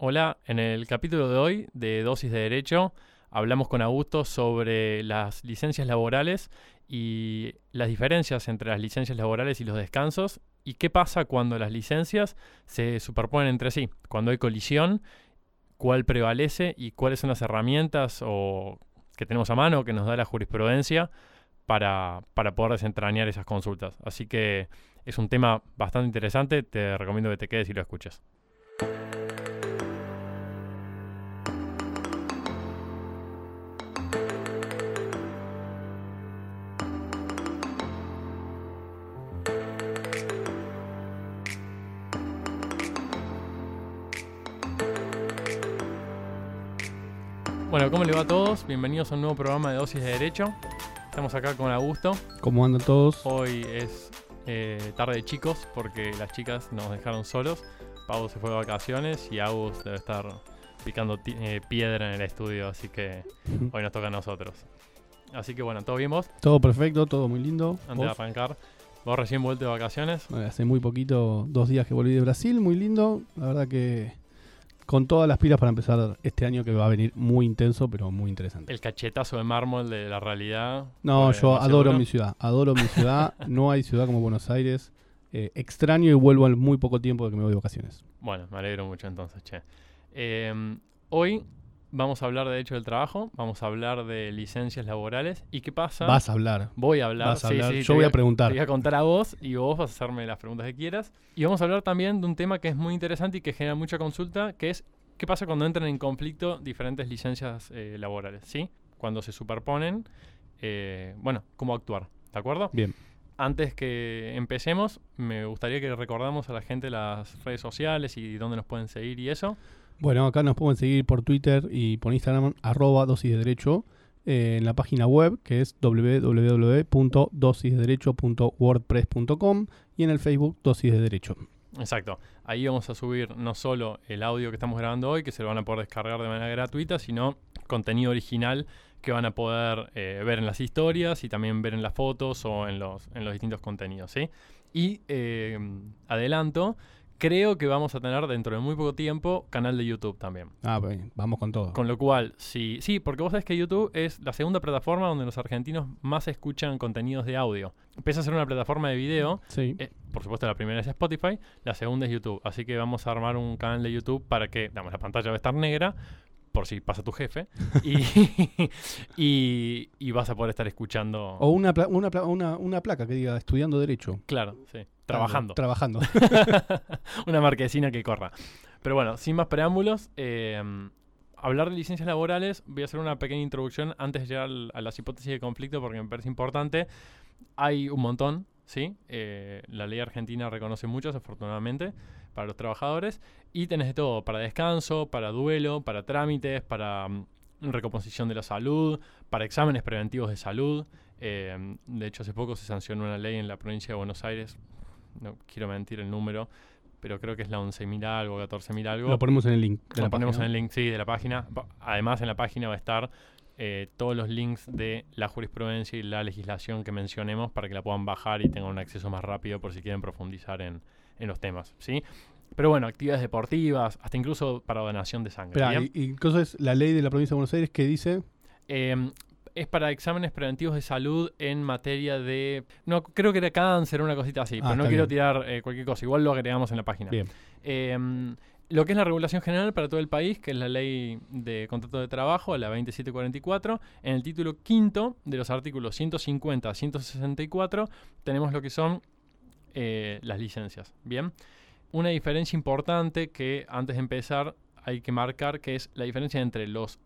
Hola, en el capítulo de hoy de Dosis de Derecho hablamos con Augusto sobre las licencias laborales y las diferencias entre las licencias laborales y los descansos y qué pasa cuando las licencias se superponen entre sí, cuando hay colisión, cuál prevalece y cuáles son las herramientas o que tenemos a mano que nos da la jurisprudencia para, para poder desentrañar esas consultas. Así que es un tema bastante interesante, te recomiendo que te quedes y lo escuches. Bueno, ¿cómo le va a todos? Bienvenidos a un nuevo programa de Dosis de Derecho. Estamos acá con Augusto. ¿Cómo andan todos? Hoy es eh, tarde de chicos porque las chicas nos dejaron solos. Pau se fue de vacaciones y Agus debe estar picando eh, piedra en el estudio, así que hoy nos toca a nosotros. Así que bueno, ¿todo bien vos? Todo perfecto, todo muy lindo. Antes de arrancar, vos recién vuelto de vacaciones. hace muy poquito, dos días que volví de Brasil, muy lindo. La verdad que con todas las pilas para empezar este año que va a venir muy intenso, pero muy interesante. El cachetazo de mármol de la realidad. No, yo adoro mi ciudad, adoro mi ciudad. no hay ciudad como Buenos Aires. Eh, extraño y vuelvo al muy poco tiempo de que me voy de vacaciones. Bueno, me alegro mucho entonces, che. Em, hoy vamos a hablar de derecho del trabajo, vamos a hablar de licencias laborales. ¿Y qué pasa? Vas a hablar. Voy a hablar. Vas a hablar. Yo voy a, preguntar. Te voy a contar a vos y vos vas a hacerme las preguntas que quieras. Y vamos a hablar también de un tema que es muy interesante y que genera mucha consulta, que es qué pasa cuando entran en conflicto diferentes licencias eh, laborales, ¿sí? Cuando se superponen, eh, bueno, cómo actuar, ¿de acuerdo? Bien. Antes que empecemos, me gustaría que recordamos a la gente las redes sociales y dónde nos pueden seguir y eso. Bueno, acá nos pueden seguir por Twitter y por Instagram, arroba dosis de derecho, eh, en la página web que es www.dosisdederecho.wordpress.com y en el Facebook Dosis de Derecho. Exacto. Ahí vamos a subir no solo el audio que estamos grabando hoy, que se lo van a poder descargar de manera gratuita, sino contenido original que van a poder eh, ver en las historias y también ver en las fotos o en los, en los distintos contenidos. ¿sí? Y eh, adelanto Creo que vamos a tener dentro de muy poco tiempo canal de YouTube también. Ah, pues vamos con todo. Con lo cual, sí, sí, porque vos sabés que YouTube es la segunda plataforma donde los argentinos más escuchan contenidos de audio. Empieza a ser una plataforma de video. Sí. Eh, por supuesto, la primera es Spotify, la segunda es YouTube. Así que vamos a armar un canal de YouTube para que, digamos, la pantalla va a estar negra, por si pasa tu jefe, y, y, vas a poder estar escuchando. O una, una, una, una, placa que diga estudiando Derecho. Claro, sí. Trabajando. trabajando. una marquesina que corra. Pero bueno, sin más preámbulos, eh, hablar de licencias laborales, voy a hacer una pequeña introducción antes de llegar a las hipótesis de conflicto porque me parece importante. Hay un montón, ¿sí? Eh, la ley argentina reconoce muchos, afortunadamente, para los trabajadores. Y tenés de todo, para descanso, para duelo, para trámites, para mm, recomposición de la salud, para exámenes preventivos de salud. Eh, de hecho, hace poco se sancionó una ley en la provincia de Buenos Aires, no quiero mentir el número, pero creo que es la 11.000 algo, 14.000 algo. Lo ponemos en el link. Lo ponemos en el link, sí, de la página. Además, en la página va a estar eh, todos los links de la jurisprudencia y la legislación que mencionemos para que la puedan bajar y tengan un acceso más rápido por si quieren profundizar en, los temas, ¿sí? Pero bueno, actividades deportivas, hasta incluso para donación de sangre. y, entonces la ley de la provincia de Buenos Aires que dice... Em, es para exámenes preventivos de salud en materia de... No, creo que era cáncer, una cosita así, pero ah, no quiero tirar eh, cualquier cosa. Igual lo agregamos en la página. Bien. Em, lo que es la regulación general para todo el país, que es la ley de contrato de trabajo, la 2744, en el título quinto de los artículos 150 a 164 tenemos lo que son eh, las licencias. Bien, una diferencia importante que antes de empezar hay que marcar, que es la diferencia entre los,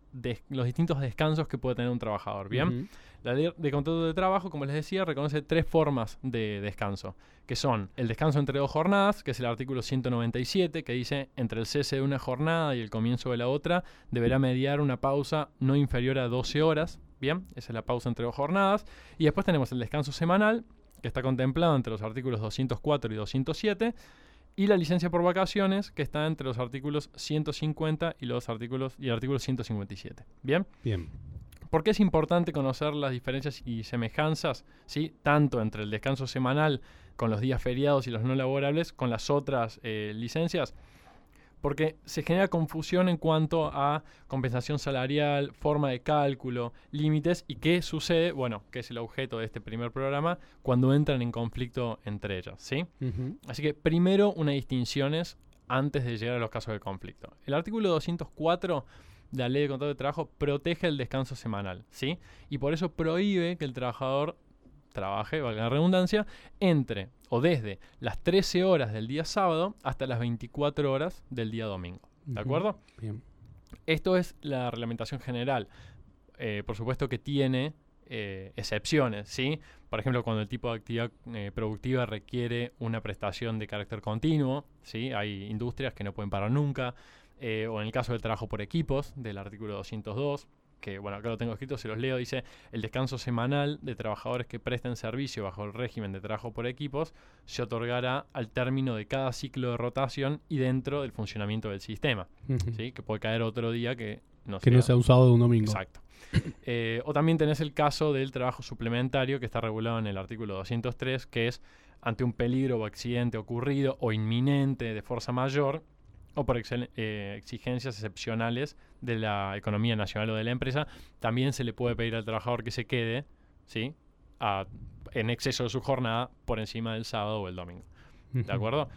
los distintos descansos que puede tener un trabajador. Bien. La ley de contrato de trabajo, como les decía, reconoce tres formas de descanso, que son el descanso entre dos jornadas, que es el artículo 197, que dice entre el cese de una jornada y el comienzo de la otra, deberá mediar una pausa no inferior a 12 horas. Bien, esa es la pausa entre dos jornadas. Y después tenemos el descanso semanal, que está contemplado entre los artículos 204 y 207 y la licencia por vacaciones, que está entre los artículos 150 y los artículos y el artículo 157. ¿Bien? Bien. ¿Por qué es importante conocer las diferencias y semejanzas, ¿sí? tanto entre el descanso semanal con los días feriados y los no laborables, con las otras eh, licencias? Porque se genera confusión en cuanto a compensación salarial, forma de cálculo, límites y qué sucede, bueno, que es el objeto de este primer programa, cuando entran en conflicto entre ellas, ¿sí? Así que primero una distinción es antes de llegar a los casos de conflicto. El artículo 204 de la Ley de Contrato de Trabajo protege el descanso semanal, ¿sí? Y por eso prohíbe que el trabajador trabaje, valga la redundancia, entre o desde las 13 horas del día sábado hasta las 24 horas del día domingo. ¿De acuerdo? Bien. Esto es la reglamentación general. Eh, por supuesto que tiene eh, excepciones, ¿sí? Por ejemplo, cuando el tipo de actividad eh, productiva requiere una prestación de carácter continuo, ¿sí? Hay industrias que no pueden parar nunca. eh, o en el caso del trabajo por equipos, del artículo 202, que bueno, acá lo tengo escrito, se los leo, dice, el descanso semanal de trabajadores que presten servicio bajo el régimen de trabajo por equipos se otorgará al término de cada ciclo de rotación y dentro del funcionamiento del sistema. ¿sí? Que puede caer otro día que no Que no sea un sábado o un domingo. Exacto. Eh, o también tenés el caso del trabajo suplementario que está regulado en el artículo 203, que es ante un peligro o accidente ocurrido o inminente de fuerza mayor o por eh, exigencias excepcionales de la economía nacional o de la empresa, también se le puede pedir al trabajador que se quede ¿sí? a- en exceso de su jornada por encima del sábado o el domingo. ¿De acuerdo?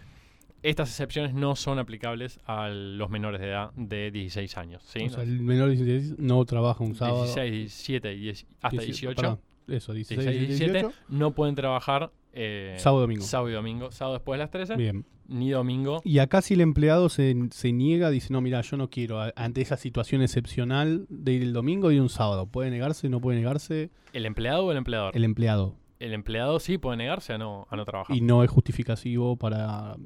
Estas excepciones no son aplicables a los menores de edad de 16 años. ¿sí? O sea, el menor de 16 no trabaja un sábado. 16, 17 y 10 hasta 18, 18, perdón, eso, 16, 16, 17, 17, no pueden trabajar eh, sábado domingo. sábado y domingo. Sábado después de las 13, Bien. ni domingo. Y acá si el empleado se, se niega, dice, no, mira, yo no quiero, ante esa situación excepcional de ir el domingo y un sábado. ¿Puede negarse, no puede negarse? ¿El empleado o el empleador? El, El empleado. empleado sí puede negarse a no, a no trabajar. Y no es justificativo para...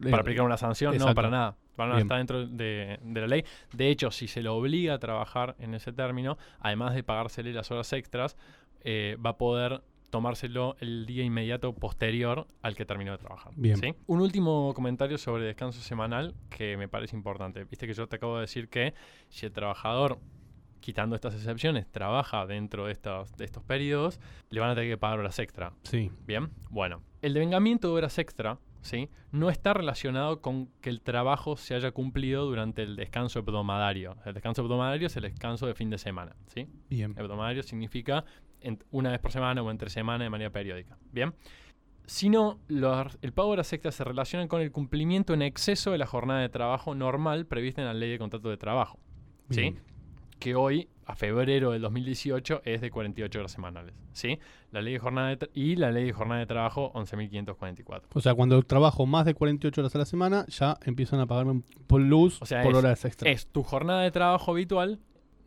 para aplicar una sanción, no, para nada. Para nada, está dentro de, de la ley. De hecho, si se lo obliga a trabajar en ese término, además de pagársele las horas extras, eh, va a poder tomárselo el día inmediato posterior al que terminó de trabajar. Bien. ¿sí? Un último comentario sobre descanso semanal que me parece importante. Viste que yo te acabo de decir que si el trabajador, quitando estas excepciones, trabaja dentro de estos, de estos periodos, le van a tener que pagar horas extra. Sí. Bien, bueno. El devengamiento de horas extra, ¿sí? No está relacionado con que el trabajo se haya cumplido durante el descanso hebdomadario. El descanso hebdomadario es el descanso de fin de semana, ¿sí? Bien. Hebdomadario significa en- una vez por semana o entre semana de manera periódica, ¿bien? Sino los- el pago de horas extras se relaciona con el cumplimiento en exceso de la jornada de trabajo normal prevista en la ley de contrato de trabajo, ¿sí? Que hoy, a febrero del 2018, es de 48 horas semanales. ¿sí? La ley de jornada de y la ley de jornada de trabajo 11.544. O sea, cuando trabajo más de 48 horas a la semana, ya empiezan a pagarme un plus O sea, por es- horas extra. Es tu jornada de trabajo habitual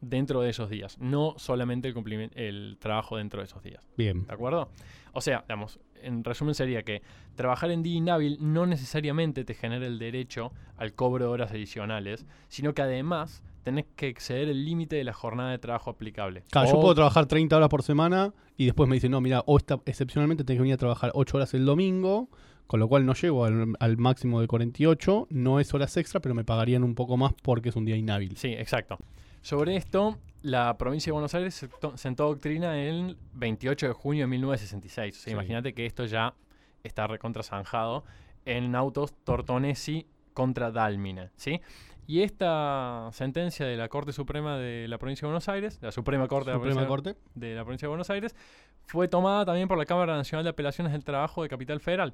dentro de esos días, no solamente el, el trabajo dentro de esos días. Bien. ¿De acuerdo? O sea, digamos, en resumen sería que trabajar en día inhábil no necesariamente te genera el derecho al cobro de horas adicionales, sino que además tenés que exceder el límite de la jornada de trabajo aplicable. Claro, yo O- puedo trabajar 30 horas por semana y después me dicen, no, mira, o esta, excepcionalmente tenés que venir a trabajar 8 horas el domingo, con lo cual no llego al, al máximo de 48, no es horas extra, pero me pagarían un poco más porque es un día inhábil. Sí, exacto. Sobre esto, la provincia de Buenos Aires sentó- doctrina el 28 de junio de 1966. O sea, Sí. imagínate que esto ya está recontrasanjado en autos Tortonesi contra Dálmine, ¿sí? Y esta sentencia de la Corte Suprema de la provincia de Buenos Aires, la Suprema Corte, de, la Suprema Corte. de la provincia de Buenos Aires, fue tomada también por la Cámara Nacional de Apelaciones del Trabajo de Capital Federal.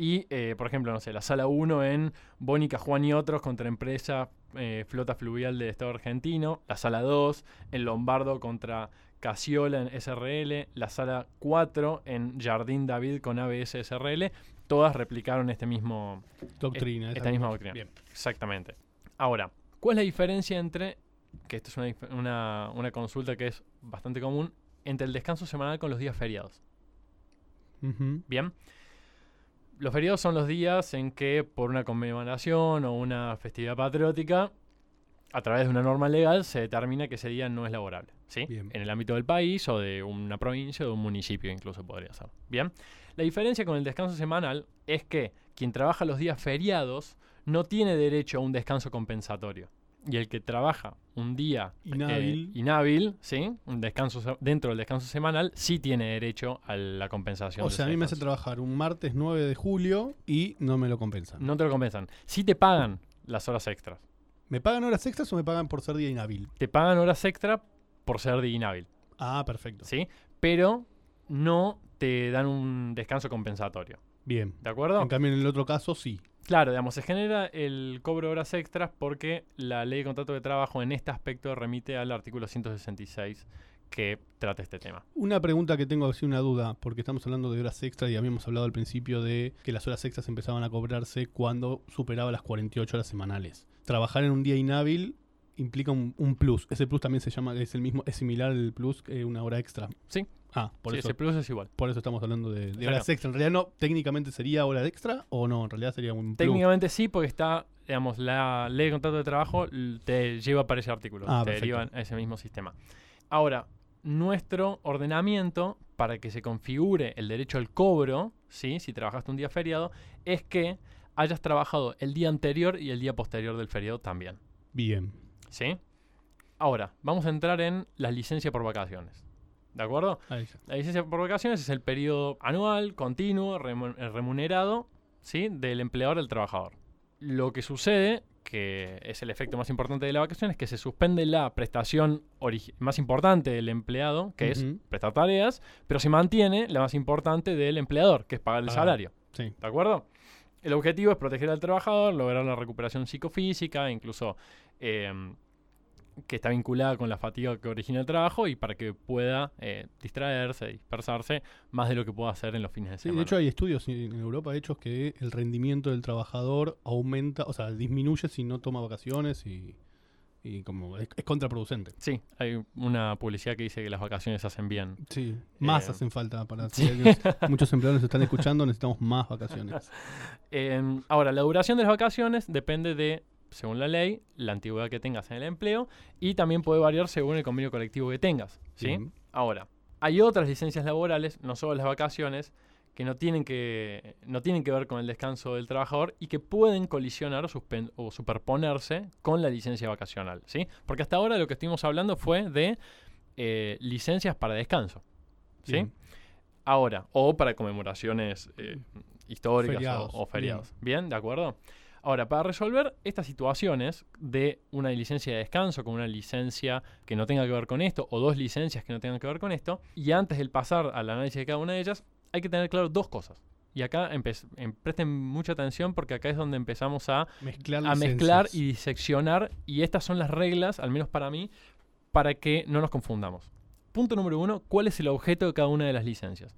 Y, eh, por ejemplo, no sé, la sala 1 en Bónica, Juan y otros contra empresa eh, Flota Fluvial del Estado argentino. La sala 2 en Lombardo contra Casiola en SRL. La sala 4 en Jardín David con ABS SRL. Todas replicaron este mismo, Doctrina. esta esa misma doctrina. Bien. Exactamente. Ahora, ¿cuál es la diferencia entre, que esto es una, una, una consulta que es bastante común, entre el descanso semanal con los días feriados? Ujú. Bien. Los feriados son los días en que por una conmemoración o una festividad patriótica, a través de una norma legal, se determina que ese día no es laborable. ¿sí? Bien. En el ámbito del país o de una provincia o de un municipio incluso podría ser. Bien. La diferencia con el descanso semanal es que quien trabaja los días feriados no tiene derecho a un descanso compensatorio. Y el que trabaja un día eh, Inhábil. inhábil, ¿sí? Un descanso dentro del descanso semanal, sí tiene derecho a la compensación. O sea, a mí me hace trabajar un martes 9 de julio y no me lo compensan. No te lo compensan. Sí te pagan las horas extras. ¿Me pagan horas extras o me pagan por ser día inhábil? Te pagan horas extra por ser día inhábil, Ah, perfecto. ¿sí? Pero no te dan un descanso compensatorio. Bien. ¿De acuerdo? En cambio, en el otro caso, sí. Claro, digamos, se genera el cobro de horas extras porque la ley de contrato de trabajo en este aspecto remite al artículo 166 que trata este tema. Una pregunta que tengo, así una duda, porque estamos hablando de horas extras y habíamos hablado al principio de que las horas extras empezaban a cobrarse cuando superaba las 48 horas semanales. Trabajar en un día inhábil implica un, un plus. Ese plus también se llama, es el mismo, es similar al plus que una hora extra. Sí. Ah, por Sí, eso. ese plus es igual. Por eso estamos hablando de, de Claro. horas extra. En realidad no, técnicamente sería hora extra o no, en realidad sería un plus. Técnicamente sí, porque está, digamos, la ley de contrato de trabajo te lleva para ese artículo, Ah, te perfecto. deriva a ese mismo sistema. Ahora, nuestro ordenamiento para que se configure el derecho al cobro, ¿sí? si trabajaste un día feriado, es que hayas trabajado el día anterior y el día posterior del feriado también. Bien. ¿sí? Ahora, vamos a entrar en la licencia por vacaciones. ¿De acuerdo? La licencia por vacaciones es el periodo anual, continuo, remu- remunerado, ¿sí? Del empleador al trabajador. Lo que sucede, que es el efecto más importante de la vacación, es que se suspende la prestación más importante del empleado, que es prestar tareas, pero se mantiene la más importante del empleador, que es pagar el Ah. salario. Sí. ¿De acuerdo? El objetivo es proteger al trabajador, lograr la recuperación psicofísica, incluso eh, que está vinculada con la fatiga que origina el trabajo y para que pueda eh, distraerse, dispersarse más de lo que pueda hacer en los fines de Sí, semana. de hecho hay estudios en Europa hechos que el rendimiento del trabajador aumenta, o sea, disminuye si no toma vacaciones y, y como es, es contraproducente. Sí, hay una publicidad que dice que las vacaciones hacen bien. Sí, más Eh, hacen falta para sí. si muchos empleados nos están escuchando, necesitamos más vacaciones. Eh, ahora, la duración de las vacaciones depende de, según la ley, la antigüedad que tengas en el empleo y también puede variar según el convenio colectivo que tengas. ¿sí? Ahora, hay otras licencias laborales, no solo las vacaciones, que no tienen que, no tienen que ver con el descanso del trabajador y que pueden colisionar o, superponerse con la licencia vacacional. ¿sí? Porque hasta ahora lo que estuvimos hablando fue de eh, licencias para descanso. ¿sí? Bien. Ahora, o para conmemoraciones eh, históricas o- Feriados, o, feriados. Bien. ¿de acuerdo? Ahora, para resolver estas situaciones de una licencia de descanso con una licencia que no tenga que ver con esto, o dos licencias que no tengan que ver con esto, y antes del pasar al análisis de cada una de ellas, hay que tener claro dos cosas. Y acá em- presten mucha atención porque acá es donde empezamos a Mezclar a mezclar y diseccionar. Y estas son las reglas, al menos para mí, para que no nos confundamos. Punto número uno, ¿cuál es el objeto de cada una de las licencias?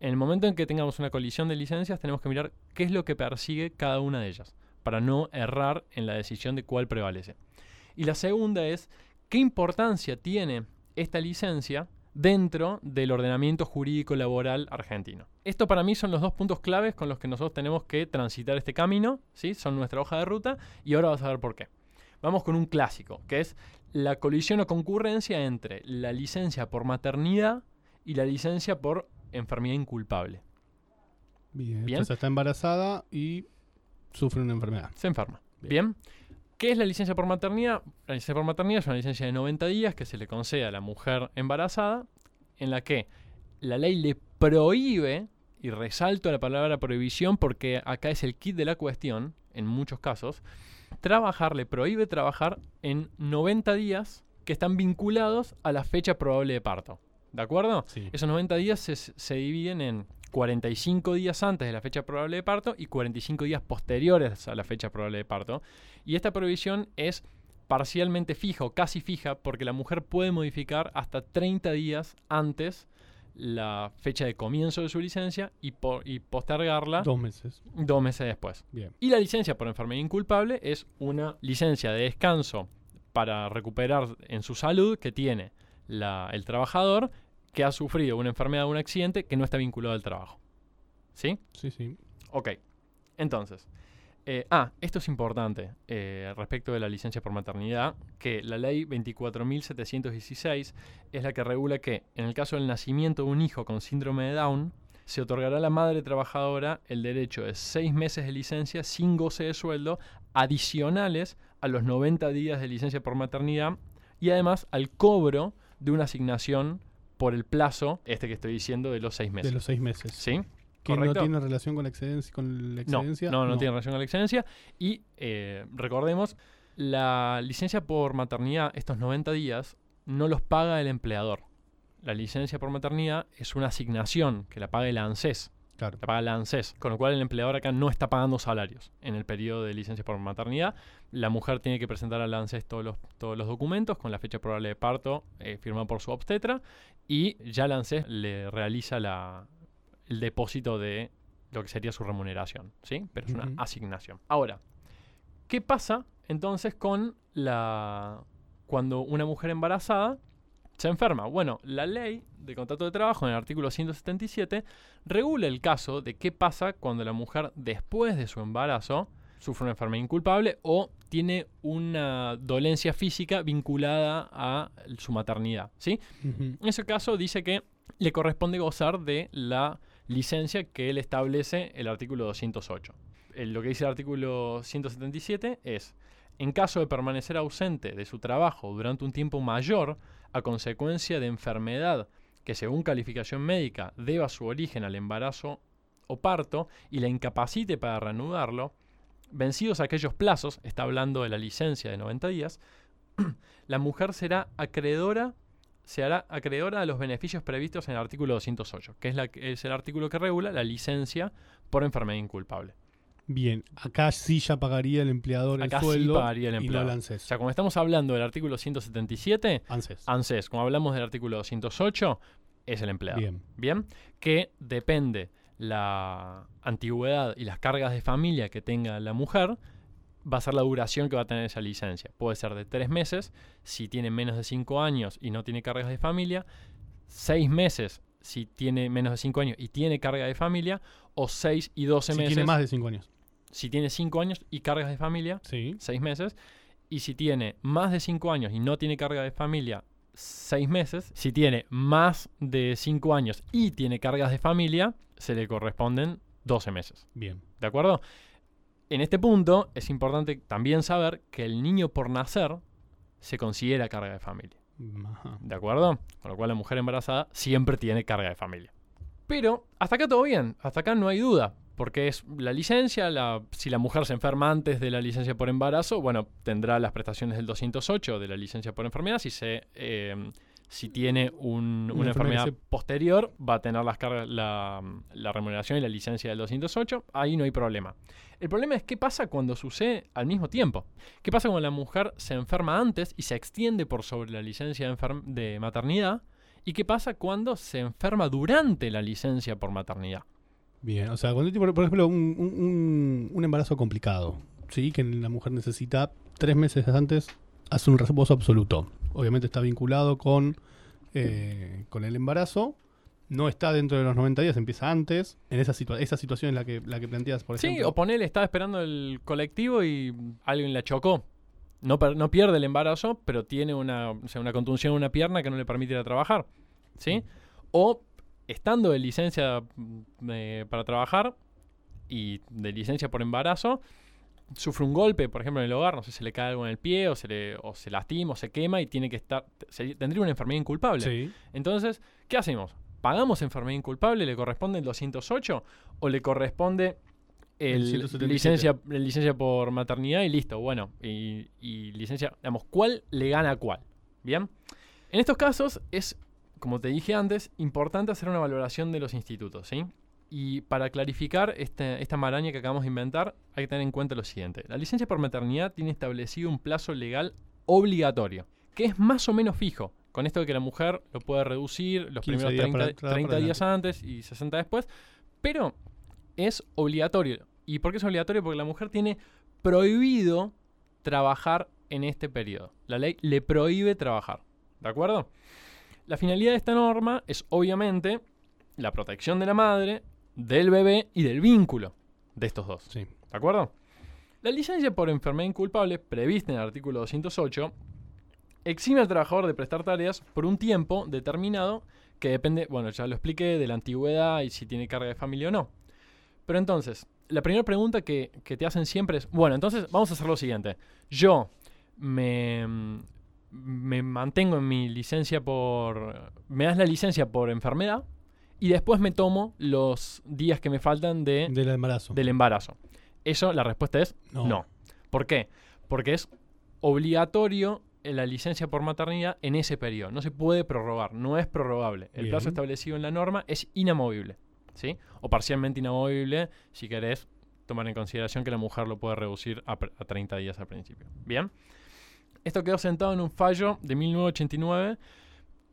En el momento en que tengamos una colisión de licencias, tenemos que mirar qué es lo que persigue cada una de ellas, para no errar en la decisión de cuál prevalece. Y la segunda es, ¿qué importancia tiene esta licencia dentro del ordenamiento jurídico laboral argentino? Esto para mí son los dos puntos claves con los que nosotros tenemos que transitar este camino, ¿sí? Son nuestra hoja de ruta y ahora vas a ver por qué. Vamos con un clásico, que es la colisión o concurrencia entre la licencia por maternidad y la licencia por enfermedad inculpable. Bien, Bien. entonces está embarazada y sufre una enfermedad. Se enferma. Bien. Bien. ¿Qué es la licencia por maternidad? La licencia por maternidad es una licencia de 90 días que se le concede a la mujer embarazada, en la que la ley le prohíbe, y resalto la palabra prohibición porque acá es el kit de la cuestión, en muchos casos, trabajar, le prohíbe trabajar en 90 días que están vinculados a la fecha probable de parto. ¿De acuerdo? Sí. Esos 90 días se, se dividen en 45 días antes de la fecha probable de parto y 45 días posteriores a la fecha probable de parto. Y esta prohibición es parcialmente fija o casi fija porque la mujer puede modificar hasta 30 días antes la fecha de comienzo de su licencia y, po- y postergarla Dos meses. dos meses después. Bien. Y la licencia por enfermedad inculpable es una licencia de descanso para recuperar en su salud que tiene la- el trabajador que ha sufrido una enfermedad o un accidente que no está vinculado al trabajo. ¿Sí? Sí, sí. Ok. Entonces. eh, ah, esto es importante eh, respecto de la licencia por maternidad, que la ley 24.716 es la que regula que en el caso del nacimiento de un hijo con síndrome de Down, se otorgará a la madre trabajadora el derecho de seis meses de licencia sin goce de sueldo adicionales a los 90 días de licencia por maternidad y además al cobro de una asignación por el plazo, este que estoy diciendo, de los seis meses. De los seis meses. ¿Sí? Que no tiene relación con la excedencia. Con la No, no, no, tiene relación con la excedencia. Y eh, recordemos, la licencia por maternidad, estos 90 días, no los paga el empleador. La licencia por maternidad es una asignación que la paga el ANSES, Claro. la paga la ANSES, con lo cual el empleador acá no está pagando salarios en el periodo de licencia por maternidad. La mujer tiene que presentar al ANSES todos los, todos los documentos con la fecha probable de parto eh, firmada por su obstetra y ya el ANSES le realiza la- el depósito de lo que sería su remuneración, ¿sí? Pero es una asignación. Ahora, ¿qué pasa entonces con la cuando una mujer embarazada se enferma? Bueno, la ley de contrato de trabajo en el artículo 177 regula el caso de qué pasa cuando la mujer después de su embarazo sufre una enfermedad inculpable o tiene una dolencia física vinculada a su maternidad, ¿sí? En ese caso dice que le corresponde gozar de la licencia que él establece el artículo 208. Eh, Lo que dice el artículo 177 es, en caso de permanecer ausente de su trabajo durante un tiempo mayor a consecuencia de enfermedad que según calificación médica deba su origen al embarazo o parto y la incapacite para reanudarlo, vencidos aquellos plazos, está hablando de la licencia de 90 días, la mujer será acreedora se hará acreedora a los beneficios previstos en el artículo 208, que es, la, es el artículo que regula la licencia por enfermedad inculpable. Bien, acá sí ya pagaría el empleador Acá el sí sueldo pagaría el y no empleador. el O ANSES. sea, como estamos hablando del artículo 177, ANSES. ANSES, como hablamos del artículo 208, es el empleador. Bien. Bien, que depende la antigüedad y las cargas de familia que tenga la mujer, va a ser la duración que va a tener esa licencia. Puede ser de tres meses, si tiene menos de cinco años y no tiene cargas de familia, seis meses si tiene menos de cinco años y tiene carga de familia, o seis y doce Si meses tiene más de 5 años. Si tiene cinco años y cargas de familia, Sí. seis meses. Y si tiene más de 5 años y no tiene carga de familia, 6 meses. Si tiene más de 5 años y tiene cargas de familia, se le corresponden 12 meses. Bien. ¿De acuerdo? En este punto es importante también saber que el niño por nacer se considera carga de familia. Ajá. ¿De acuerdo? Con lo cual la mujer embarazada siempre tiene carga de familia. Pero hasta acá todo bien, hasta acá no hay duda, porque es la licencia, la- si la mujer se enferma antes de la licencia por embarazo, bueno, tendrá las prestaciones del 208 de la licencia por enfermedad, si se... eh, si tiene un- una, Una enfermedad posterior, va a tener las cargas- la, la remuneración y la licencia del 208. Ahí no hay problema. El problema es qué pasa cuando sucede al mismo tiempo. ¿Qué pasa cuando la mujer se enferma antes y se extiende por sobre la licencia de, de maternidad? ¿Y qué pasa cuando se enferma durante la licencia por maternidad? Bien. O sea, cuando, por, por ejemplo, un, un- embarazo complicado, ¿sí? Que la mujer necesita tres meses antes, hace un reposo absoluto. Obviamente está vinculado con, eh, con el embarazo. No está dentro de los 90 días, empieza antes. En esa, situa- esa situación en la que, la que planteas, por sí, ejemplo. o ponele, estaba esperando el colectivo y alguien la chocó. No, no pierde el embarazo, pero tiene una, o sea, una contunción en una pierna que no le permite ir a trabajar. ¿Sí? O estando de licencia mm, eh, para trabajar y de licencia por embarazo, sufre un golpe, por ejemplo, en el hogar, no sé, se le cae algo en el pie o se, le, o se lastima o se quema y tiene que estar, se- tendría una enfermedad inculpable. Sí. Entonces, ¿qué hacemos? ¿Pagamos enfermedad inculpable? ¿Le corresponde el 208 o le corresponde El el 177? licencia, la licencia por maternidad y listo? Bueno, y, y licencia, digamos, ¿cuál le gana a cuál? ¿Bien? En estos casos es, como te dije antes, importante hacer una valoración de los institutos, ¿sí? Y para clarificar este- esta maraña que acabamos de inventar, hay que tener en cuenta lo siguiente. La licencia por maternidad tiene establecido un plazo legal obligatorio, que es más o menos fijo. Con esto de que la mujer lo puede reducir los 15 primeros días 30, para atrás, 30 para días antes y 60 después, pero es obligatorio. ¿Y por qué es obligatorio? Porque la mujer tiene prohibido trabajar en este periodo. La ley le prohíbe trabajar. ¿De acuerdo? La finalidad de esta norma es obviamente la protección de la madre, del bebé y del vínculo de estos dos. Sí. ¿De acuerdo? La licencia por enfermedad inculpable, prevista en el artículo 208, exime al trabajador de prestar tareas por un tiempo determinado que depende, bueno, ya lo expliqué, de la antigüedad y si tiene carga de familia o no. Pero entonces, la primera pregunta que, que te hacen siempre es, bueno, entonces vamos a hacer lo siguiente. Yo me, me mantengo en mi licencia por... Me das la licencia por enfermedad y después me tomo los días que me faltan de, Del embarazo. del embarazo. Eso, la respuesta es No. no. ¿Por qué? Porque es obligatorio en la licencia por maternidad en ese periodo. No se puede prorrogar, no es prorrogable. El Bien. plazo establecido en la norma es inamovible, ¿sí? O parcialmente inamovible si querés tomar en consideración que la mujer lo puede reducir a, a 30 días al principio. Bien. Esto quedó sentado en un fallo de 1989.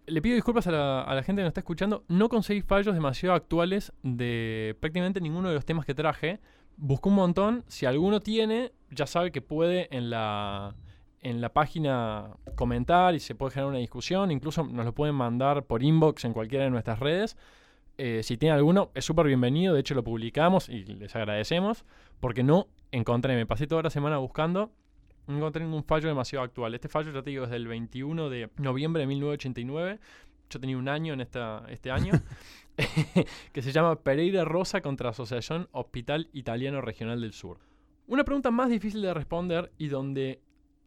Le pido disculpas a la, gente que nos está escuchando. No conseguí fallos demasiado actuales de prácticamente ninguno de los temas que traje. Busqué un montón. Si alguno tiene, ya sabe que puede en la, en la página comentar y se puede generar una discusión. Incluso nos lo pueden mandar por inbox en cualquiera de nuestras redes. Eh, si tiene alguno, es súper bienvenido. De hecho, lo publicamos y les agradecemos. Porque no encontré, me pasé toda la semana buscando. No encontré ningún fallo demasiado actual. Este fallo, ya te digo, es del 21 de noviembre de 1989. Yo tenía un año en esta, este año. que se llama Pereira Rosa contra Asociación Hospital Italiano Regional del Sur. Una pregunta más difícil de responder y donde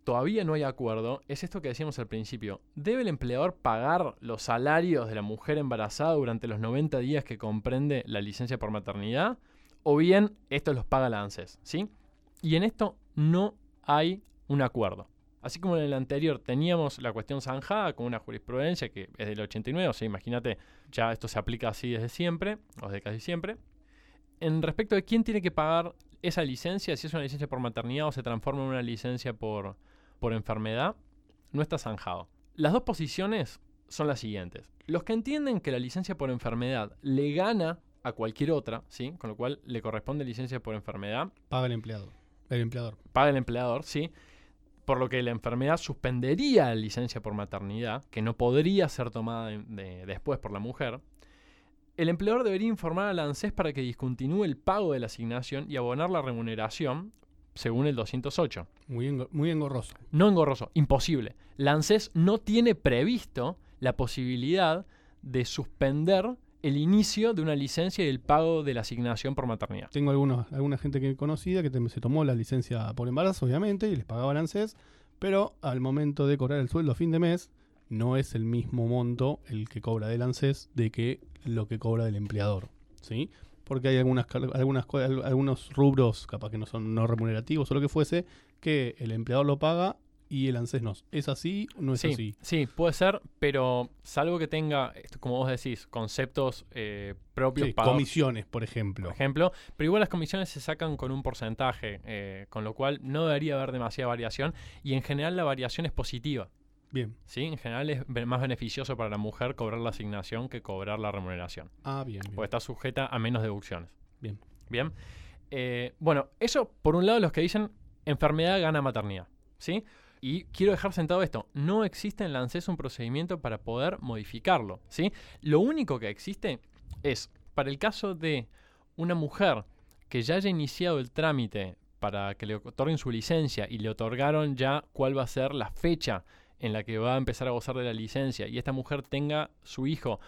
todavía no hay acuerdo es esto que decíamos al principio. ¿Debe el empleador pagar los salarios de la mujer embarazada durante los 90 días que comprende la licencia por maternidad? O bien esto los paga la ANSES, ¿sí? Y en esto no hay un acuerdo. Así como en el anterior teníamos la cuestión zanjada con una jurisprudencia que es del 89, o sea, imagínate, ya esto se aplica así desde siempre, o desde casi siempre. En respecto de quién tiene que pagar esa licencia, si es una licencia por maternidad o se transforma en una licencia por, por enfermedad, no está zanjado. Las dos posiciones son las siguientes. Los que entienden que la licencia por enfermedad le gana a cualquier otra, ¿sí? Con lo cual le corresponde licencia por enfermedad, Paga el empleado. El empleador. paga el empleador, sí. Por lo que la enfermedad suspendería la licencia por maternidad, que no podría ser tomada de- de- después por la mujer. El empleador debería informar a la ANSES para que discontinúe el pago de la asignación y abonar la remuneración según el 208. Muy, muy engorroso. No engorroso, imposible. La ANSES no tiene previsto la posibilidad de suspender el inicio de una licencia y el pago de la asignación por maternidad. Tengo algunos, alguna gente que conocida que se tomó la licencia por embarazo, obviamente, y les pagaba el ANSES, pero al momento de cobrar el sueldo a fin de mes, no es el mismo monto el que cobra del ANSES de que lo que cobra del empleador, ¿sí? Porque hay algunas, algunas, algunos rubros, capaz que no son no remunerativos o lo que fuese, que el empleador lo paga y el ANSES no. ¿Es así o no es sí, así? sí, puede ser, pero salvo que tenga, como vos decís, conceptos eh, propios Sí, pagados, comisiones, por ejemplo. por ejemplo, pero igual las comisiones se sacan con un porcentaje, eh, con lo cual no debería haber demasiada variación y en general la variación es positiva. Bien. ¿sí? En general es más beneficioso para la mujer cobrar la asignación que cobrar la remuneración, Ah, bien. bien. porque está sujeta a menos deducciones. Bien. Bien. Eh, bueno, eso por un lado los que dicen enfermedad gana maternidad, ¿sí? Y quiero dejar sentado esto, no existe en la ANSES un procedimiento para poder modificarlo, ¿sí? Lo único que existe es, para el caso de una mujer que ya haya iniciado el trámite para que le otorguen su licencia y le otorgaron ya cuál va a ser la fecha en la que va a empezar a gozar de la licencia y esta mujer tenga su hijo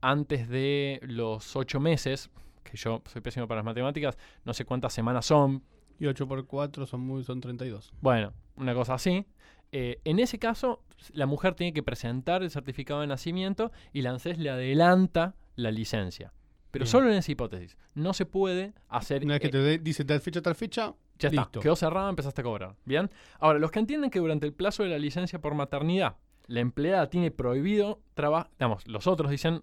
antes de los ocho meses, que yo soy pésimo para las matemáticas, no sé cuántas semanas son, Y 8 por 4 son, muy, son 32. bueno, una cosa así. eh, en ese caso, la mujer tiene que presentar el certificado de nacimiento y la ANSES le adelanta la licencia. Pero Bien. solo en esa hipótesis. No se puede hacer... Una vez que eh, te dé- dice tal fecha, tal fecha, ya está, quedó cerrada, empezaste a cobrar. Bien. Ahora, los que entienden que durante el plazo de la licencia por maternidad, la empleada tiene prohibido trabajar, digamos, los otros dicen,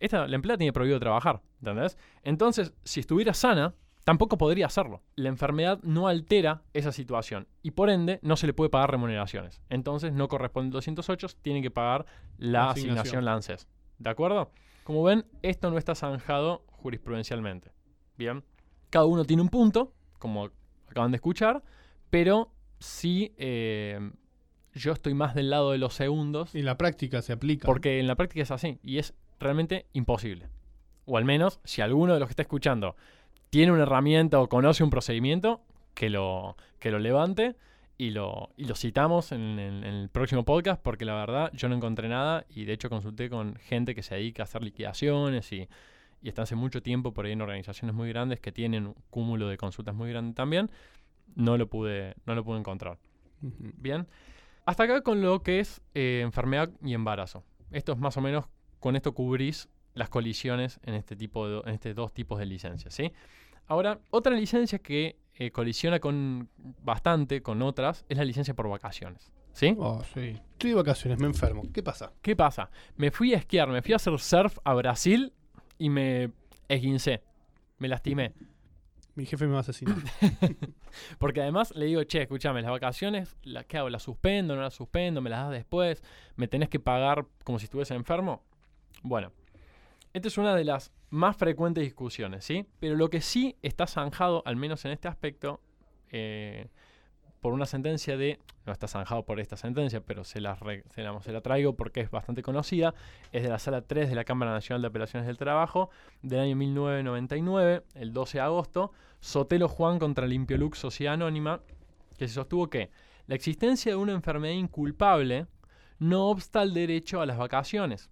esta, la empleada tiene prohibido trabajar, ¿entendés? Entonces, si estuviera sana, tampoco podría hacerlo. La enfermedad no altera esa situación y por ende no se le puede pagar remuneraciones. Entonces, no corresponde el 208, tiene que pagar la asignación asignación. Lances. ¿De acuerdo? Como ven, esto no está zanjado jurisprudencialmente. Bien. Cada uno tiene un punto, como acaban de escuchar, pero sí eh, yo estoy más del lado de los segundos, y la práctica se aplica. porque en la práctica es así y es realmente imposible. O al menos, si alguno de los que está escuchando tiene una herramienta o conoce un procedimiento, que lo, que lo levante y lo, y lo citamos en, en- en el próximo podcast, porque la verdad yo no encontré nada y de hecho consulté con gente que se dedica a hacer liquidaciones y, y está hace mucho tiempo por ahí en organizaciones muy grandes que tienen un cúmulo de consultas muy grande también. No lo pude, no lo pude encontrar. Bien. Hasta acá con lo que es eh, enfermedad y embarazo. Esto es más o menos, con esto cubrís las colisiones en este tipo de, en estos dos tipos de licencias, ¿sí? Ahora, otra licencia que eh, colisiona con bastante con otras es la licencia por vacaciones, ¿sí? Oh, sí. Estoy de vacaciones, me enfermo. ¿Qué pasa? ¿Qué pasa? Me fui a esquiar, me fui a hacer surf a Brasil y me esguincé, me lastimé. Mi jefe me va a asesinar. Porque además le digo, che, escúchame, las vacaciones, la, ¿qué hago? ¿Las suspendo? ¿No las suspendo? ¿Me las das después? ¿Me tenés que pagar como si estuviese enfermo? Bueno, esta es una de las más frecuentes discusiones, ¿sí? Pero lo que sí está zanjado, al menos en este aspecto, eh, por una sentencia de, no está zanjado por esta sentencia, pero se la, traigo porque es bastante conocida, es de la Sala 3 de la Cámara Nacional de Apelaciones del Trabajo del año 1999, el 12 de agosto, Sotelo Juan contra Limpiolux Sociedad Anónima, que se sostuvo que la existencia de una enfermedad inculpable no obsta al derecho a las vacaciones.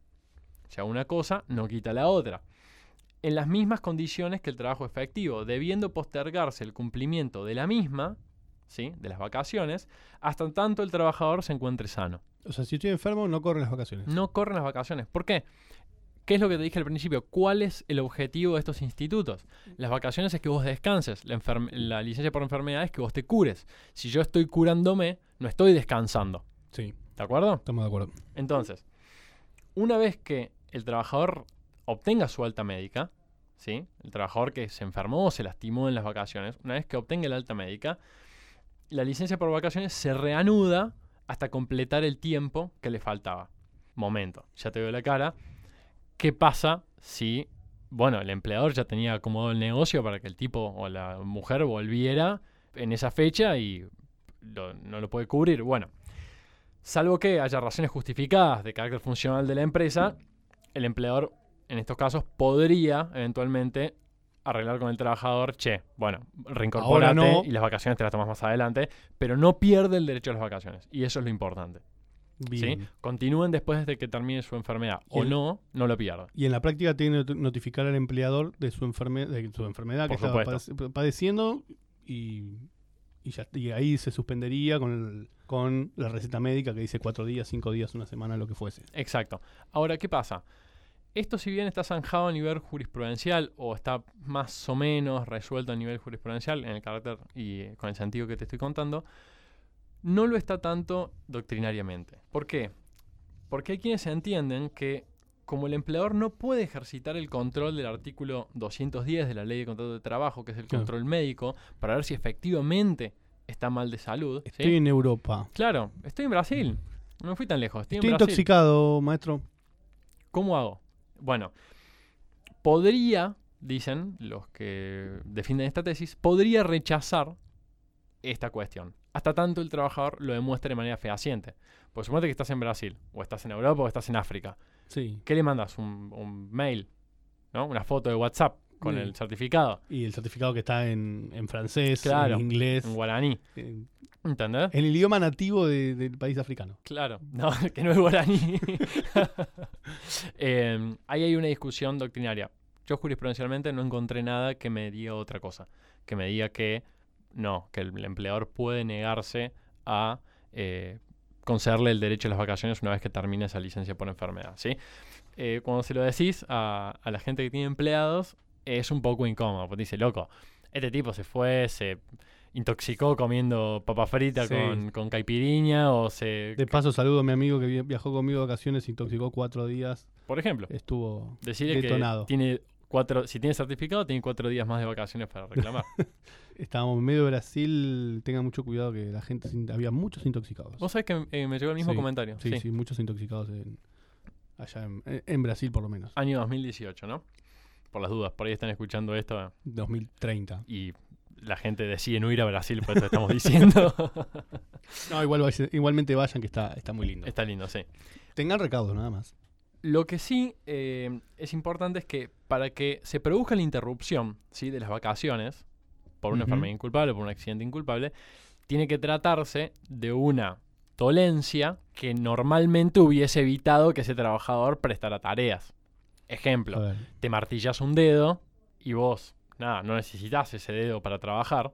O sea, una cosa no quita la otra. En las mismas condiciones que el trabajo efectivo, debiendo postergarse el cumplimiento de la misma, ¿sí? de las vacaciones, hasta tanto el trabajador se encuentre sano. O sea, si estoy enfermo, no corren las vacaciones. No corren las vacaciones. ¿Por qué? ¿Qué es lo que te dije al principio? ¿Cuál es el objetivo de estos institutos? Las vacaciones es que vos descanses. La, la licencia por enfermedad es que vos te cures. Si yo estoy curándome, no estoy descansando. Sí, ¿De acuerdo? estamos de acuerdo. Entonces, una vez que el trabajador obtenga su alta médica, ¿sí? El trabajador que se enfermó o se lastimó en las vacaciones, una vez que obtenga la alta médica, la licencia por vacaciones se reanuda hasta completar el tiempo que le faltaba. Momento, ya te veo la cara. ¿Qué pasa si, bueno, el empleador ya tenía acomodado el negocio para que el tipo o la mujer volviera en esa fecha y no lo puede cubrir? Bueno, Salvo que haya razones justificadas de carácter funcional de la empresa, el empleador en estos casos podría eventualmente arreglar con el trabajador, che, bueno, reincorporate no. y las vacaciones te las tomas más adelante, pero no pierde el derecho a las vacaciones. Y eso es lo importante. ¿sí? Continúen después de que termine su enfermedad o el- no, no lo pierdan. Y en la práctica tiene que notificar al empleador de su, enferme- de su enfermedad Por que supuesto. pade- padeciendo y, y, ya- y ahí se suspendería con, el- con la receta médica que dice cuatro días, cinco días, una semana, lo que fuese. Exacto. Ahora, ¿qué pasa? Esto si bien está zanjado a nivel jurisprudencial o está más o menos resuelto a nivel jurisprudencial en el carácter y eh, con el sentido que te estoy contando, no lo está tanto doctrinariamente. ¿Por qué? Porque hay quienes entienden que como el empleador no puede ejercitar el control del artículo 210 de la ley de contrato de trabajo, que es el Claro. control médico, para ver si efectivamente está mal de salud. ¿sí? Estoy en Europa. Claro, estoy en Brasil. No me fui tan lejos. Estoy, Estoy en Brasil. intoxicado, maestro. ¿Cómo hago? Bueno, podría, dicen los que defienden esta tesis, podría rechazar esta cuestión. Hasta tanto el trabajador lo demuestre de manera fehaciente. Pues suponete que estás en Brasil, o estás en Europa, o estás en África. Sí. ¿Qué le mandas? Un, un mail, ¿no? Una foto de WhatsApp con Sí. el certificado, Y el certificado que está en, en francés, Claro. en inglés, en guaraní. en, ¿Entendés? en el idioma nativo de- del país africano. Claro, no, que no es guaraní. Eh, ahí hay una discusión doctrinaria. Yo jurisprudencialmente no encontré nada que me diga otra cosa. Que me diga que no, que el empleador puede negarse a eh, concederle el derecho a las vacaciones una vez que termine esa licencia por enfermedad. ¿sí? Eh, cuando se lo decís a, a la gente que tiene empleados, es un poco incómodo. Porque dice, loco, este tipo se fue, se intoxicó comiendo papa frita Sí. con, con caipiriña o se... De paso, saludo a mi amigo que vi- viajó conmigo de vacaciones, se intoxicó cuatro días, Por ejemplo, estuvo decirle detonado. que tiene cuatro, si tiene certificado, tiene cuatro días más de vacaciones para reclamar. Estábamos en medio de Brasil, tengan mucho cuidado que la gente, había muchos intoxicados. Vos sabés que eh, me llegó el mismo Sí, comentario. Sí, Sí, sí, muchos intoxicados en- allá en, en Brasil por lo menos. Año 2018, ¿no? Por las dudas, por ahí están escuchando esto 2030. y la gente decide no ir a Brasil, por eso estamos diciendo. No, igual, igualmente vayan que está, está muy lindo. Está lindo, sí. Tengan recaudos nada más. Lo que sí eh, es importante es que para que se produzca la interrupción ¿sí? de las vacaciones por una enfermedad inculpable, por un accidente inculpable, tiene que tratarse de una dolencia que normalmente hubiese evitado que ese trabajador prestara tareas. Ejemplo, te martillas un dedo y vos, nada, no necesitas ese dedo para trabajar.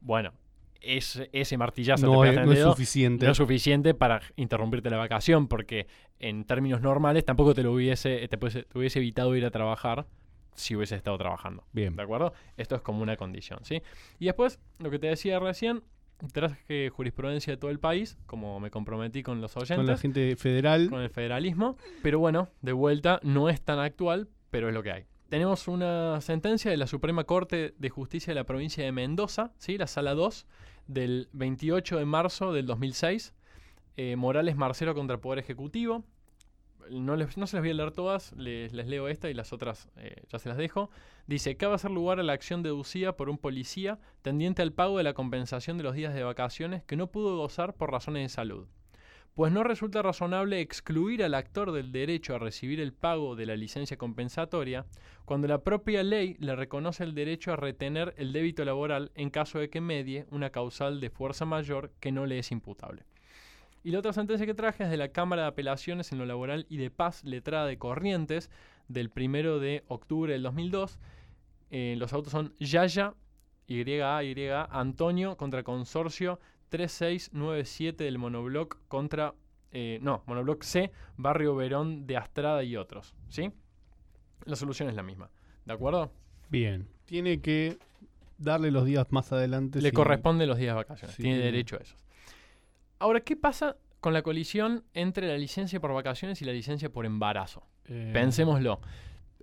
Bueno, es, ese martillazo No te es, no dedo, suficiente. no es suficiente para interrumpirte la vacación, porque en términos normales tampoco te lo hubiese, te hubiese evitado ir a trabajar si hubiese estado trabajando. Bien. ¿De acuerdo? Esto es como una condición, ¿sí? Y después, lo que te decía recién, traje jurisprudencia de todo el país, como me comprometí con los oyentes, Con la gente federal. con el federalismo. Pero bueno, de vuelta, no es tan actual, pero es lo que hay. Tenemos una sentencia de la Suprema Corte de Justicia de la provincia de Mendoza, ¿sí? la sala 2, del 28 de marzo del 2006. eh, Morales Marcelo contra el Poder Ejecutivo. No, les- no se las voy a leer todas, les, les leo esta y las otras eh, ya se las dejo. Dice, cabe hacer lugar a la acción deducida por un policía tendiente al pago de la compensación de los días de vacaciones que no pudo gozar por razones de salud pues no resulta razonable excluir al actor del derecho a recibir el pago de la licencia compensatoria cuando la propia ley le reconoce el derecho a retener el débito laboral en caso de que medie una causal de fuerza mayor que no le es imputable. Y la otra sentencia que traje es de la Cámara de Apelaciones en lo Laboral y de Paz, letrada de Corrientes, del 1 de octubre del 2002. Eh, los autos son Yaya, YA, Y, Antonio contra Consorcio 3697 del Monobloc contra. eh, no, Monobloc C, Barrio Verón de Astrada y otros. ¿Sí? La solución es la misma. ¿De acuerdo? Bien. Tiene que darle los días más adelante. Le si- corresponde los días de vacaciones. Sí. Tiene derecho a esos. Ahora, ¿qué pasa con la colisión entre la licencia por vacaciones y la licencia por embarazo? eh, Pensémoslo.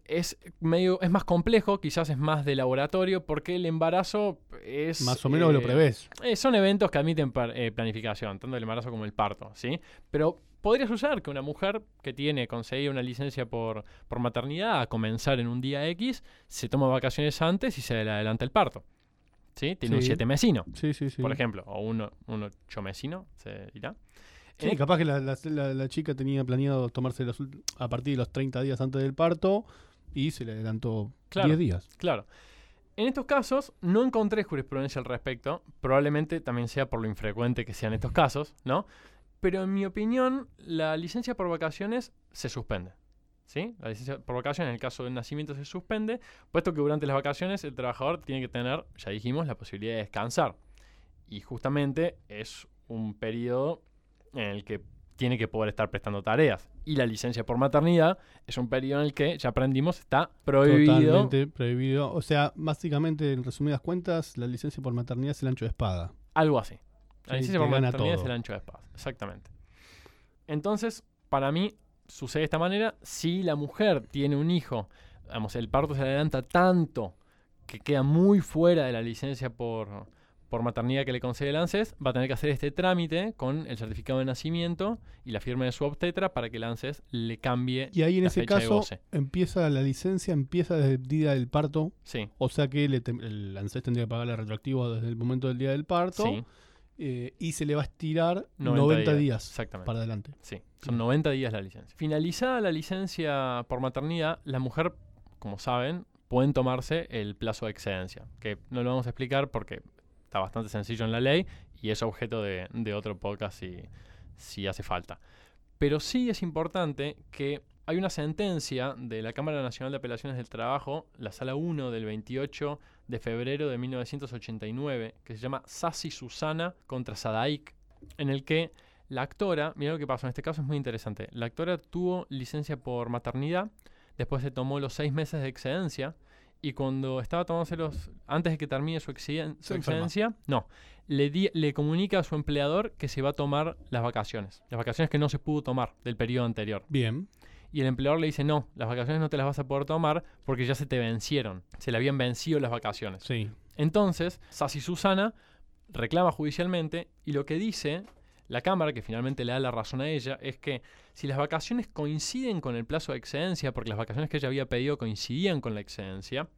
Es medio, es más complejo, quizás es más de laboratorio, porque el embarazo es. Más o menos lo eh, prevés. Eh, son eventos que admiten par- planificación, tanto el embarazo como el parto, ¿sí? Pero podría suceder que una mujer que tiene conseguida una licencia por, por maternidad a comenzar en un día X, se toma vacaciones antes y se le adelanta el parto. ¿Sí? Tiene un Sí. siete mesino, Sí, sí, sí. por ejemplo, o un, un ocho mesino, se dirá. Sí, Eh, capaz que la, la- la- la chica tenía planeado tomarse los a partir de los 30 días antes del parto y se le adelantó Claro. 10 días. Claro. En estos casos no encontré jurisprudencia al respecto, probablemente también sea por lo infrecuente que sean estos casos, ¿no? Pero en mi opinión, la licencia por vacaciones se suspende. ¿Sí? La licencia por vacaciones en el caso del nacimiento se suspende, puesto que durante las vacaciones el trabajador tiene que tener, ya dijimos, la posibilidad de descansar. Y justamente es un periodo en el que tiene que poder estar prestando tareas. Y la licencia por maternidad es un periodo en el que, ya aprendimos, está prohibido Totalmente prohibido. O sea, básicamente, en resumidas cuentas, la licencia por maternidad es el ancho de espada. Algo así. La Sí, licencia por maternidad es el ancho de espada. Exactamente. Entonces, para mí, sucede de esta manera. Si la mujer tiene un hijo, vamos, el parto se adelanta tanto que queda muy fuera de la licencia por, por maternidad que le concede el ANSES, va a tener que hacer este trámite con el certificado de nacimiento y la firma de su obstetra para que el ANSES le cambie. Y ahí en La ese caso empieza la licencia, empieza desde el día del parto. Sí, O sea que le el ANSES tendría que pagarle retroactivo desde el momento del día del parto. sí. Eh, y se le va a estirar 90 90, días, días, exactamente. para adelante. Sí, son 90 días la licencia. Finalizada la licencia por maternidad, la mujer, como saben, pueden tomarse el plazo de excedencia, que no lo vamos a explicar porque está bastante sencillo en la ley y es objeto de, de otro podcast si, si hace falta. Pero sí es importante que hay una sentencia de la Cámara Nacional de Apelaciones del Trabajo, la Sala 1 del 28 de febrero de 1989, que se llama Sassi Susana contra Sadaik, en el que la actora, mira lo que pasó, en este caso es muy interesante, la actora tuvo licencia por maternidad, después se tomó los seis meses de excedencia, y cuando estaba tomándose los, antes de que termine su, excedencia, no, le, di- le comunica a su empleador que se va a tomar las vacaciones, las vacaciones que no se pudo tomar del periodo anterior. Bien. Y el empleador le dice, no, las vacaciones no te las vas a poder tomar porque ya se te vencieron, se le habían vencido las vacaciones. Sí. Entonces, Sassi Susana reclama judicialmente y lo que dice la Cámara, que finalmente le da la razón a ella, es que si las vacaciones coinciden con el plazo de excedencia, porque las vacaciones que ella había pedido coincidían con la excedencia,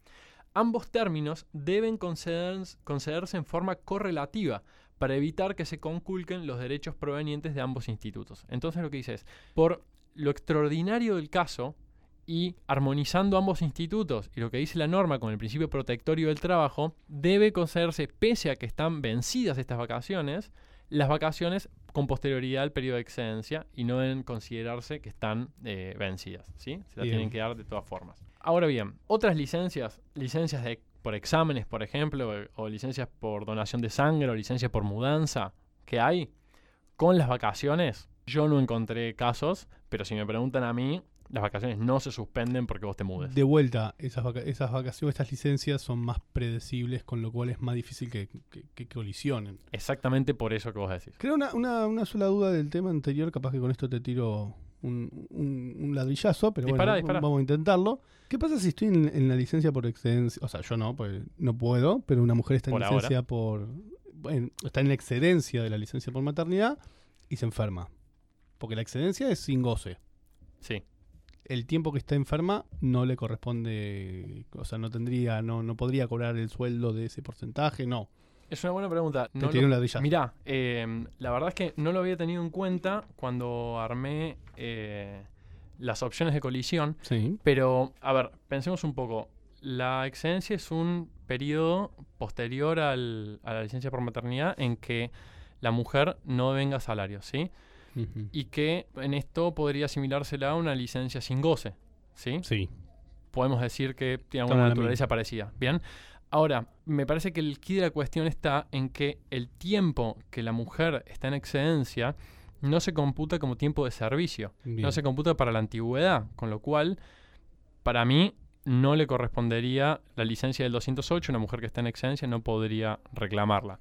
ambos términos deben conceder- concederse en forma correlativa para evitar que se conculquen los derechos provenientes de ambos institutos. Entonces lo que dice es, por lo extraordinario del caso, y armonizando ambos institutos y lo que dice la norma con el principio protectorio del trabajo, debe concederse, pese a que están vencidas estas vacaciones, las vacaciones con posterioridad al periodo de excedencia y no deben considerarse que están eh, vencidas. ¿sí? Se las tienen que dar de todas formas. Ahora bien, otras licencias, licencias de por exámenes, por ejemplo, o, o licencias por donación de sangre o licencias por mudanza que hay, con las vacaciones, yo no encontré casos, pero si me preguntan a mí, las vacaciones no se suspenden porque vos te mudes. De vuelta, esas, vaca- esas vacaciones, estas licencias son más predecibles, con lo cual es más difícil que, que- que colisionen. Exactamente por eso que vos decís. Creo una, una, una sola duda del tema anterior, capaz que con esto te tiro un, un- un ladrillazo, pero bueno, vamos a intentarlo. ¿Qué pasa si estoy en, en la licencia por excedencia? O sea, yo no, pues no puedo, pero una mujer está en Por ahora. licencia por... bueno, está en la excedencia de la licencia por maternidad y se enferma. Porque la excedencia es sin goce. Sí. El tiempo que está enferma no le corresponde, o sea, no tendría, no, no podría cobrar el sueldo de ese porcentaje, no. Es una buena pregunta. Te No tiré lo- un. Mirá, eh, la verdad es que no lo había tenido en cuenta cuando armé eh, las opciones de colisión, Sí, pero a ver, pensemos un poco. La excedencia es un periodo posterior al- a la licencia por maternidad en que la mujer no venga salario, ¿sí? Y que en esto podría asimilársela a una licencia sin goce, ¿sí? sí, podemos decir que tiene la naturaleza parecida. Bien. Ahora, me parece que el key de la cuestión está en que el tiempo que la mujer está en excedencia no se computa como tiempo de servicio, bien. no se computa para la antigüedad, con lo cual, para mí, no le correspondería la licencia del 208, una mujer que está en excedencia no podría reclamarla.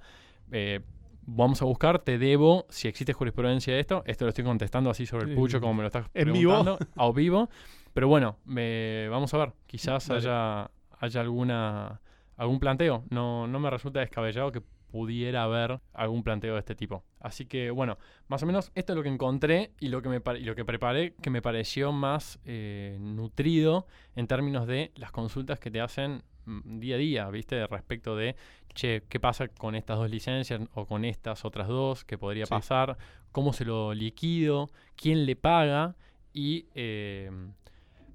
Eh, vamos a buscar, te debo, si existe jurisprudencia de esto, esto lo estoy contestando así sobre el pucho como me lo estás en vivo. a vivo, pero bueno, me- vamos a ver, quizás Dale. haya, haya alguna algún planteo, no, no me resulta descabellado que pudiera haber algún planteo de este tipo. Así que bueno, más o menos esto es lo que encontré y lo que, me, y lo que preparé que me pareció más eh, nutrido en términos de las consultas que te hacen día a día, ¿viste? Respecto de, che, ¿qué pasa con estas dos licencias o con estas otras dos? ¿Qué podría Sí. pasar? ¿Cómo se lo liquido? ¿Quién le paga? Y eh,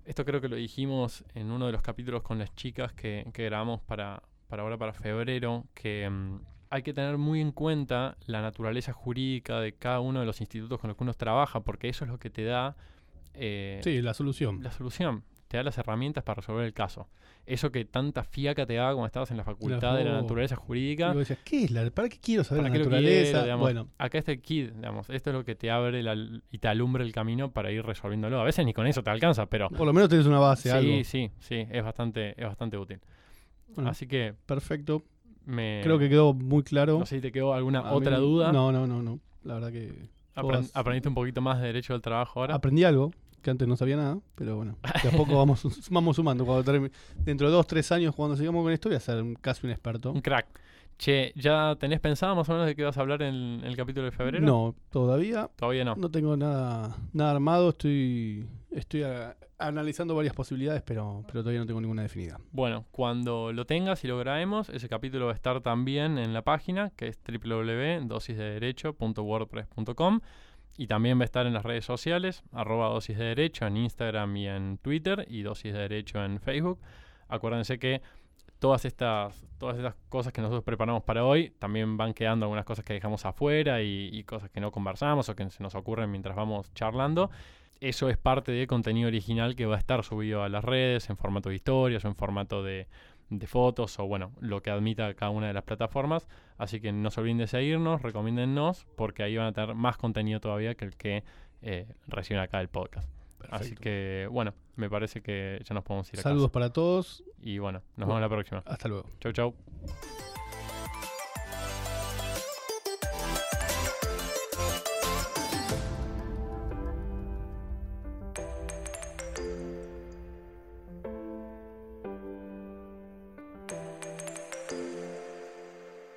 esto creo que lo dijimos en uno de los capítulos con las chicas que, que grabamos para, para ahora, para febrero, que mm, hay que tener muy en cuenta la naturaleza jurídica de cada uno de los institutos con los que uno trabaja, porque eso es lo que te da eh, Sí, la solución. la solución, te da las herramientas para resolver el caso. Eso que tanta fiaca te daba cuando estabas en la facultad de la naturaleza jurídica. decías, ¿qué es la, ¿Para qué quiero saber ¿Para la naturaleza? quiero, digamos? bueno, Acá está el kit, digamos. Esto es lo que te abre la- y te alumbra el camino para ir resolviéndolo. A veces ni con eso te alcanza, pero por lo menos tenés una base, sí, algo. sí, sí, es bastante, es bastante útil. Bueno, Así que perfecto. me Creo que quedó muy claro. no sé si te quedó alguna A otra mí- duda. No, no, no, no. La verdad que aprendiste un poquito más de derecho del trabajo ahora. aprendí algo que antes no sabía nada, pero bueno, de a poco vamos, vamos sumando. Cuando dentro de dos, tres años, cuando sigamos con esto, voy a ser casi un experto. Un crack. Che, ¿ya tenés pensado más o menos de qué vas a hablar en el capítulo de febrero? No, todavía Todavía no. no tengo nada, nada armado. Estoy, estoy a- analizando varias posibilidades, pero, pero todavía no tengo ninguna definida. Bueno, cuando lo tengas y lo grabemos, ese capítulo va a estar también en la página, que es www.dosisdederecho.wordpress.com y también va a estar en las redes sociales, arroba dosis de derecho en Instagram y en Twitter y dosis de derecho en Facebook. Acuérdense que todas estas, todas estas cosas que nosotros preparamos para hoy, también van quedando algunas cosas que dejamos afuera y, y cosas que no conversamos o que se nos ocurren mientras vamos charlando. Eso es parte del contenido original que va a estar subido a las redes en formato de historias o en formato de, de fotos o bueno, lo que admita cada una de las plataformas. Así que no se olviden de seguirnos, recomiéndennos, porque ahí van a tener más contenido todavía que el que eh, reciben acá el podcast. Así que bueno, me parece que ya nos podemos ir a Saludos casa. para todos. Y bueno, nos vemos la próxima. Hasta luego. Chau, chau.